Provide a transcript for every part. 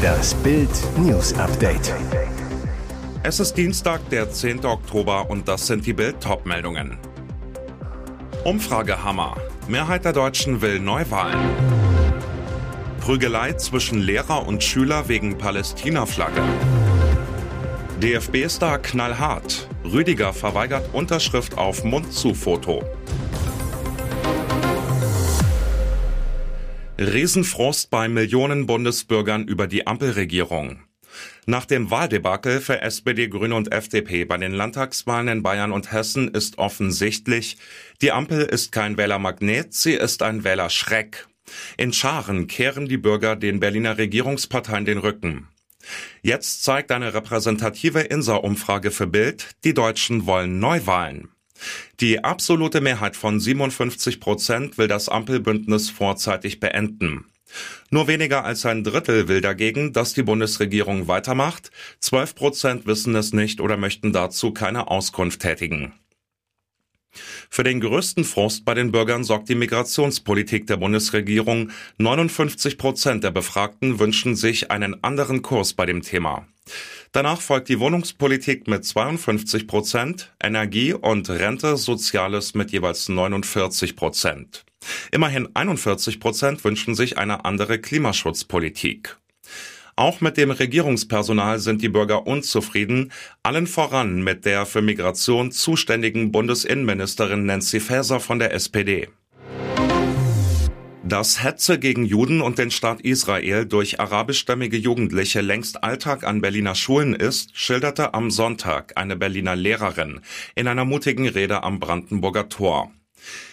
Das Bild News Update. Es ist Dienstag, der 10. Oktober und das sind die Bild meldungen Umfragehammer. Mehrheit der Deutschen will Neuwahlen. Prügelei zwischen Lehrer und Schüler wegen Palästina-Flagge. DFB-Star knallhart. Rüdiger verweigert Unterschrift auf Mund-zu-Foto. Riesenfrost bei Millionen Bundesbürgern über die Ampelregierung. Nach dem Wahldebakel für SPD, Grüne und FDP bei den Landtagswahlen in Bayern und Hessen ist offensichtlich, die Ampel ist kein Wählermagnet, sie ist ein Wählerschreck. In Scharen kehren die Bürger den Berliner Regierungsparteien den Rücken. Jetzt zeigt eine repräsentative INSA-Umfrage für Bild, die Deutschen wollen Neuwahlen. Die absolute Mehrheit von 57 Prozent will das Ampelbündnis vorzeitig beenden. Nur weniger als ein Drittel will dagegen, dass die Bundesregierung weitermacht. 12 Prozent wissen es nicht oder möchten dazu keine Auskunft tätigen. Für den größten Frust bei den Bürgern sorgt die Migrationspolitik der Bundesregierung. 59 Prozent der Befragten wünschen sich einen anderen Kurs bei dem Thema. Danach folgt die Wohnungspolitik mit 52 Prozent, Energie und Rente, Soziales mit jeweils 49 Prozent. Immerhin 41 Prozent wünschen sich eine andere Klimaschutzpolitik. Auch mit dem Regierungspersonal sind die Bürger unzufrieden, allen voran mit der für Migration zuständigen Bundesinnenministerin Nancy Faeser von der SPD. Dass Hetze gegen Juden und den Staat Israel durch arabischstämmige Jugendliche längst Alltag an Berliner Schulen ist, schilderte am Sonntag eine Berliner Lehrerin in einer mutigen Rede am Brandenburger Tor.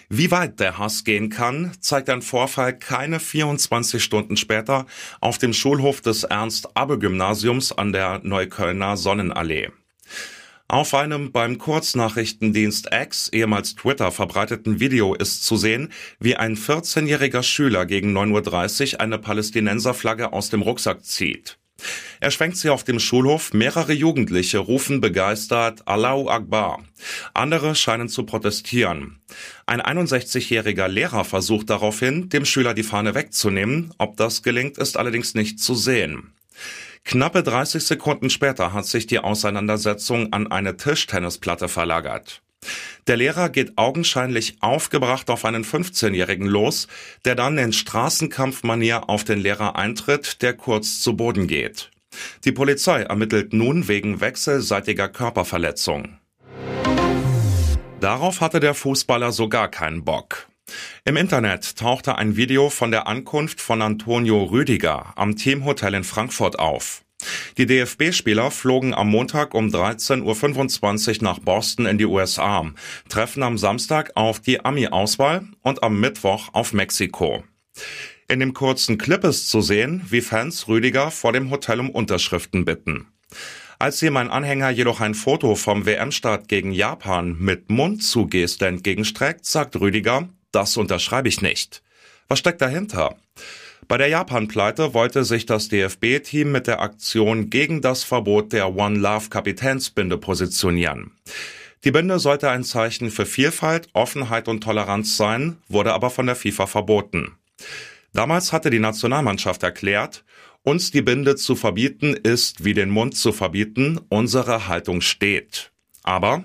Wie weit der Hass gehen kann, zeigt ein Vorfall keine 24 Stunden später auf dem Schulhof des Ernst-Abbe-Gymnasiums an der Neuköllner Sonnenallee. Auf einem beim Kurznachrichtendienst X, ehemals Twitter, verbreiteten Video ist zu sehen, wie ein 14-jähriger Schüler gegen 9.30 Uhr eine Palästinenserflagge aus dem Rucksack zieht. Er schwenkt sie auf dem Schulhof, mehrere Jugendliche rufen begeistert Allahu Akbar. Andere scheinen zu protestieren. Ein 61-jähriger Lehrer versucht daraufhin, dem Schüler die Fahne wegzunehmen. Ob das gelingt, ist allerdings nicht zu sehen. Knappe 30 Sekunden später hat sich die Auseinandersetzung an eine Tischtennisplatte verlagert. Der Lehrer geht augenscheinlich aufgebracht auf einen 15-Jährigen los, der dann in Straßenkampfmanier auf den Lehrer eintritt, der kurz zu Boden geht. Die Polizei ermittelt nun wegen wechselseitiger Körperverletzung. Darauf hatte der Fußballer sogar keinen Bock. Im Internet tauchte ein Video von der Ankunft von Antonio Rüdiger am Teamhotel in Frankfurt auf. Die DFB-Spieler flogen am Montag um 13.25 Uhr nach Boston in die USA, treffen am Samstag auf die Ami-Auswahl und am Mittwoch auf Mexiko. In dem kurzen Clip ist zu sehen, wie Fans Rüdiger vor dem Hotel um Unterschriften bitten. Als ihm ein Anhänger jedoch ein Foto vom WM-Start gegen Japan mit Mund zu Geste entgegenstreckt, sagt Rüdiger, das unterschreibe ich nicht. Was steckt dahinter? Bei der Japan-Pleite wollte sich das DFB-Team mit der Aktion gegen das Verbot der One Love Kapitänsbinde positionieren. Die Binde sollte ein Zeichen für Vielfalt, Offenheit und Toleranz sein, wurde aber von der FIFA verboten. Damals hatte die Nationalmannschaft erklärt, uns die Binde zu verbieten ist wie den Mund zu verbieten, unsere Haltung steht. Aber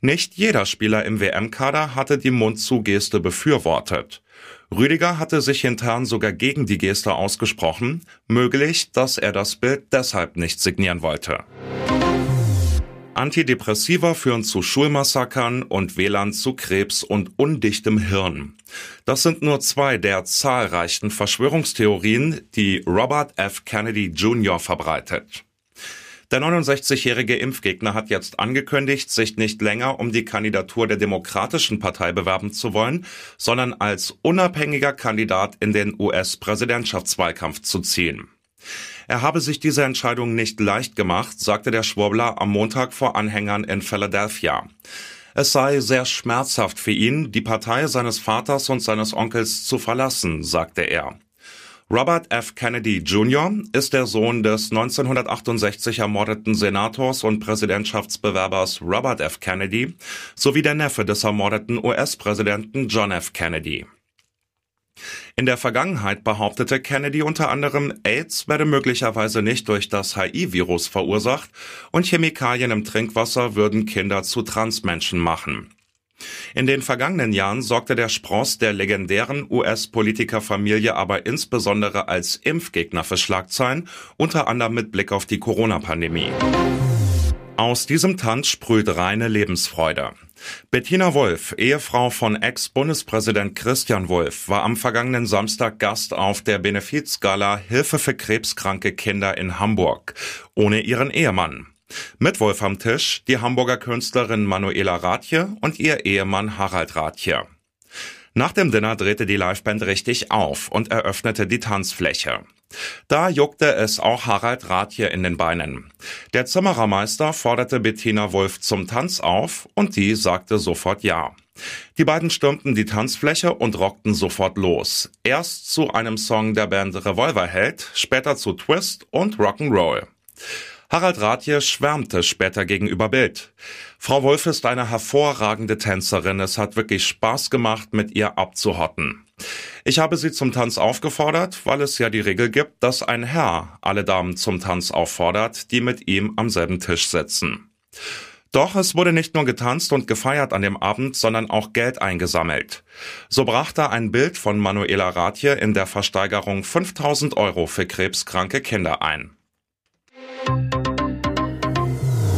nicht jeder Spieler im WM-Kader hatte die Mund-zu-Geste befürwortet. Rüdiger hatte sich intern sogar gegen die Geste ausgesprochen, möglich, dass er das Bild deshalb nicht signieren wollte. Antidepressiva führen zu Schulmassakern und WLAN zu Krebs und undichtem Hirn. Das sind nur zwei der zahlreichen Verschwörungstheorien, die Robert F. Kennedy Jr. verbreitet. Der 69-jährige Impfgegner hat jetzt angekündigt, sich nicht länger um die Kandidatur der Demokratischen Partei bewerben zu wollen, sondern als unabhängiger Kandidat in den US-Präsidentschaftswahlkampf zu ziehen. Er habe sich diese Entscheidung nicht leicht gemacht, sagte der Schwurbler am Montag vor Anhängern in Philadelphia. Es sei sehr schmerzhaft für ihn, die Partei seines Vaters und seines Onkels zu verlassen, sagte er. Robert F. Kennedy Jr. ist der Sohn des 1968 ermordeten Senators und Präsidentschaftsbewerbers Robert F. Kennedy sowie der Neffe des ermordeten US-Präsidenten John F. Kennedy. In der Vergangenheit behauptete Kennedy unter anderem, AIDS werde möglicherweise nicht durch das HIV-Virus verursacht und Chemikalien im Trinkwasser würden Kinder zu Transmenschen machen. In den vergangenen Jahren sorgte der Spross der legendären US-Politikerfamilie aber insbesondere als Impfgegner für Schlagzeilen, unter anderem mit Blick auf die Corona-Pandemie. Aus diesem Tanz sprüht reine Lebensfreude. Bettina Wolf, Ehefrau von Ex-Bundespräsident Christian Wolf, war am vergangenen Samstag Gast auf der Benefizgala Hilfe für krebskranke Kinder in Hamburg, ohne ihren Ehemann. Mit Wolf am Tisch die Hamburger Künstlerin Manuela Rathje und ihr Ehemann Harald Rathje. Nach dem Dinner drehte die Liveband richtig auf und eröffnete die Tanzfläche. Da juckte es auch Harald Rathje in den Beinen. Der Zimmerermeister forderte Bettina Wolf zum Tanz auf und die sagte sofort ja. Die beiden stürmten die Tanzfläche und rockten sofort los. Erst zu einem Song der Band Revolverheld, später zu Twist und Rock'n'Roll. Harald Rathje schwärmte später gegenüber Bild. Frau Wolf ist eine hervorragende Tänzerin. Es hat wirklich Spaß gemacht, mit ihr abzuhotten. Ich habe sie zum Tanz aufgefordert, weil es ja die Regel gibt, dass ein Herr alle Damen zum Tanz auffordert, die mit ihm am selben Tisch sitzen. Doch es wurde nicht nur getanzt und gefeiert an dem Abend, sondern auch Geld eingesammelt. So brachte ein Bild von Manuela Rathje in der Versteigerung 5000 Euro für krebskranke Kinder ein.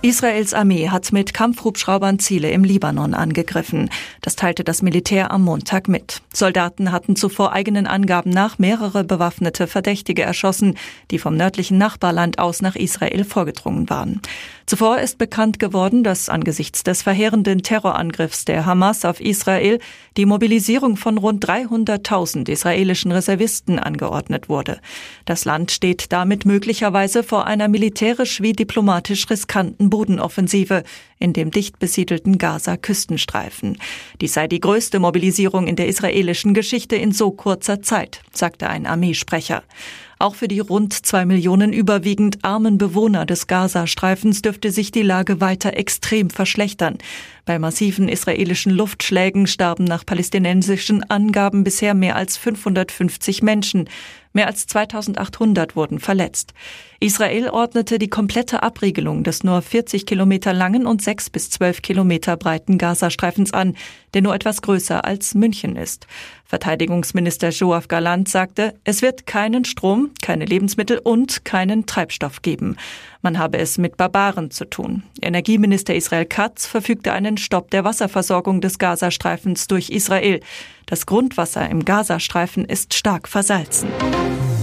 Israels Armee hat mit Kampfhubschraubern Ziele im Libanon angegriffen. Das teilte das Militär am Montag mit. Soldaten hatten zuvor eigenen Angaben nach mehrere bewaffnete Verdächtige erschossen, die vom nördlichen Nachbarland aus nach Israel vorgedrungen waren. Zuvor ist bekannt geworden, dass angesichts des verheerenden Terrorangriffs der Hamas auf Israel die Mobilisierung von rund 300.000 israelischen Reservisten angeordnet wurde. Das Land steht damit möglicherweise vor einer militärisch wie diplomatisch riskanten Bodenoffensive in dem dicht besiedelten Gaza-Küstenstreifen. Dies sei die größte Mobilisierung in der israelischen Geschichte in so kurzer Zeit, sagte ein Armeesprecher. Auch für die rund zwei Millionen überwiegend armen Bewohner des Gazastreifens dürfte sich die Lage weiter extrem verschlechtern. Bei massiven israelischen Luftschlägen starben nach palästinensischen Angaben bisher mehr als 550 Menschen. Mehr als 2800 wurden verletzt. Israel ordnete die komplette Abriegelung des nur 40 Kilometer langen und 6 bis 12 Kilometer breiten Gazastreifens an, der nur etwas größer als München ist. Verteidigungsminister Joaf Galant sagte, es wird keinen Strom, keine Lebensmittel und keinen Treibstoff geben. Man habe es mit Barbaren zu tun. Energieminister Israel Katz verfügte einen Stopp der Wasserversorgung des Gazastreifens durch Israel. Das Grundwasser im Gazastreifen ist stark versalzen.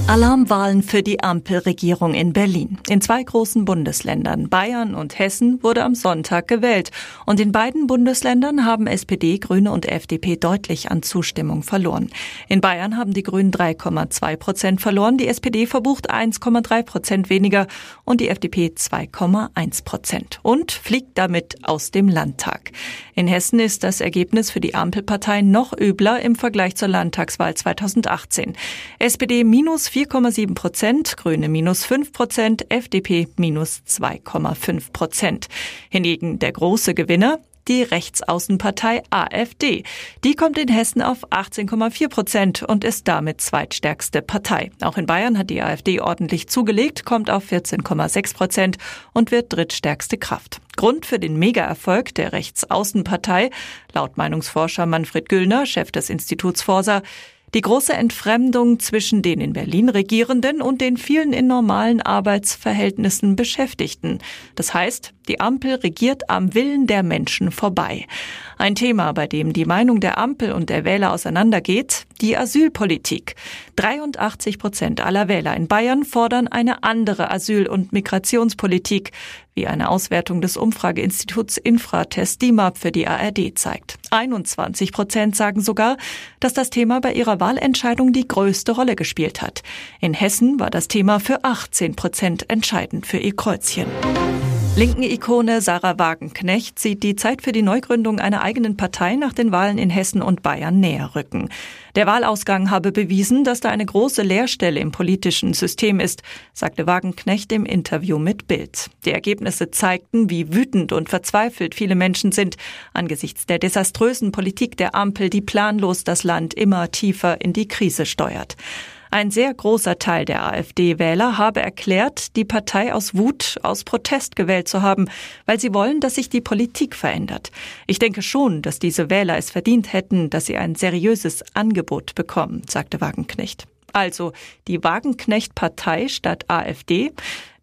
Alarmwahlen für die Ampelregierung in Berlin. In zwei großen Bundesländern, Bayern und Hessen, wurde am Sonntag gewählt. Und in beiden Bundesländern haben SPD, Grüne und FDP deutlich an Zustimmung verloren. In Bayern haben die Grünen 3,2 Prozent verloren, die SPD verbucht 1,3 Prozent weniger und die FDP 2,1 Prozent und fliegt damit aus dem Landtag. In Hessen ist das Ergebnis für die Ampelparteien noch übler im Vergleich zur Landtagswahl 2018. SPD minus 4,7 Prozent, Grüne minus 5 Prozent, FDP minus 2,5 Prozent. Hingegen der große Gewinner, die Rechtsaußenpartei AfD. Die kommt in Hessen auf 18,4 Prozent und ist damit zweitstärkste Partei. Auch in Bayern hat die AfD ordentlich zugelegt, kommt auf 14,6 Prozent und wird drittstärkste Kraft. Grund für den Megaerfolg der Rechtsaußenpartei, laut Meinungsforscher Manfred Güllner, Chef des Instituts Forsa, die große Entfremdung zwischen den in Berlin Regierenden und den vielen in normalen Arbeitsverhältnissen Beschäftigten. Das heißt, die Ampel regiert am Willen der Menschen vorbei. Ein Thema, bei dem die Meinung der Ampel und der Wähler auseinandergeht, die Asylpolitik. 83 Prozent aller Wähler in Bayern fordern eine andere Asyl- und Migrationspolitik, wie eine Auswertung des Umfrageinstituts Infratest DIMAP für die ARD zeigt. 21 Prozent sagen sogar, dass das Thema bei ihrer Wahlentscheidung die größte Rolle gespielt hat. In Hessen war das Thema für 18 Prozent entscheidend für ihr Kreuzchen. Linken Ikone Sarah Wagenknecht sieht die Zeit für die Neugründung einer eigenen Partei nach den Wahlen in Hessen und Bayern näher rücken. Der Wahlausgang habe bewiesen, dass da eine große Leerstelle im politischen System ist, sagte Wagenknecht im Interview mit Bild. Die Ergebnisse zeigten, wie wütend und verzweifelt viele Menschen sind angesichts der desaströsen Politik der Ampel, die planlos das Land immer tiefer in die Krise steuert. Ein sehr großer Teil der AfD-Wähler habe erklärt, die Partei aus Wut, aus Protest gewählt zu haben, weil sie wollen, dass sich die Politik verändert. Ich denke schon, dass diese Wähler es verdient hätten, dass sie ein seriöses Angebot bekommen, sagte Wagenknecht. Also die Wagenknecht-Partei statt AfD.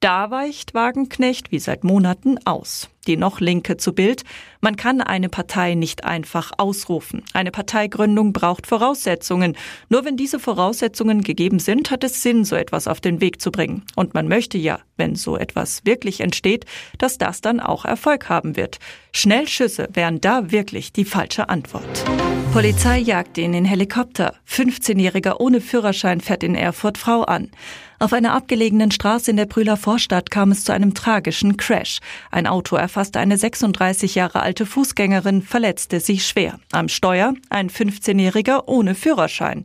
Da weicht Wagenknecht wie seit Monaten aus. Die noch Linke zu Bild. Man kann eine Partei nicht einfach ausrufen. Eine Parteigründung braucht Voraussetzungen. Nur wenn diese Voraussetzungen gegeben sind, hat es Sinn, so etwas auf den Weg zu bringen. Und man möchte ja, wenn so etwas wirklich entsteht, dass das dann auch Erfolg haben wird. Schnellschüsse wären da wirklich die falsche Antwort. Polizei jagt ihn in Helikopter. 15-Jähriger ohne Führerschein fährt in Erfurt Frau an. Auf einer abgelegenen Straße in der Brühler Vorstadt kam es zu einem tragischen Crash. Ein Auto erfasste eine 36 Jahre alte Fußgängerin, verletzte sie schwer. Am Steuer ein 15-Jähriger ohne Führerschein.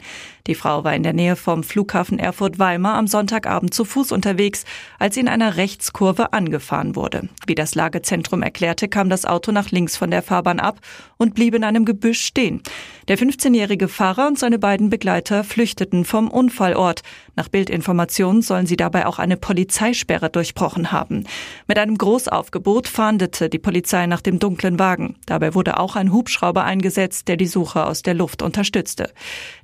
Die Frau war in der Nähe vom Flughafen Erfurt-Weimar am Sonntagabend zu Fuß unterwegs, als sie in einer Rechtskurve angefahren wurde. Wie das Lagezentrum erklärte, kam das Auto nach links von der Fahrbahn ab und blieb in einem Gebüsch stehen. Der 15-jährige Fahrer und seine beiden Begleiter flüchteten vom Unfallort. Nach Bildinformationen sollen sie dabei auch eine Polizeisperre durchbrochen haben. Mit einem Großaufgebot fahndete die Polizei nach dem dunklen Wagen. Dabei wurde auch ein Hubschrauber eingesetzt, der die Suche aus der Luft unterstützte.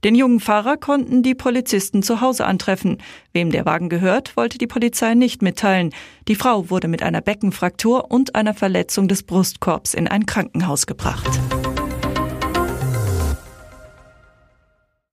Den jungen Fahrer Fahrer konnten die Polizisten zu Hause antreffen. Wem der Wagen gehört, wollte die Polizei nicht mitteilen. Die Frau wurde mit einer Beckenfraktur und einer Verletzung des Brustkorbs in ein Krankenhaus gebracht.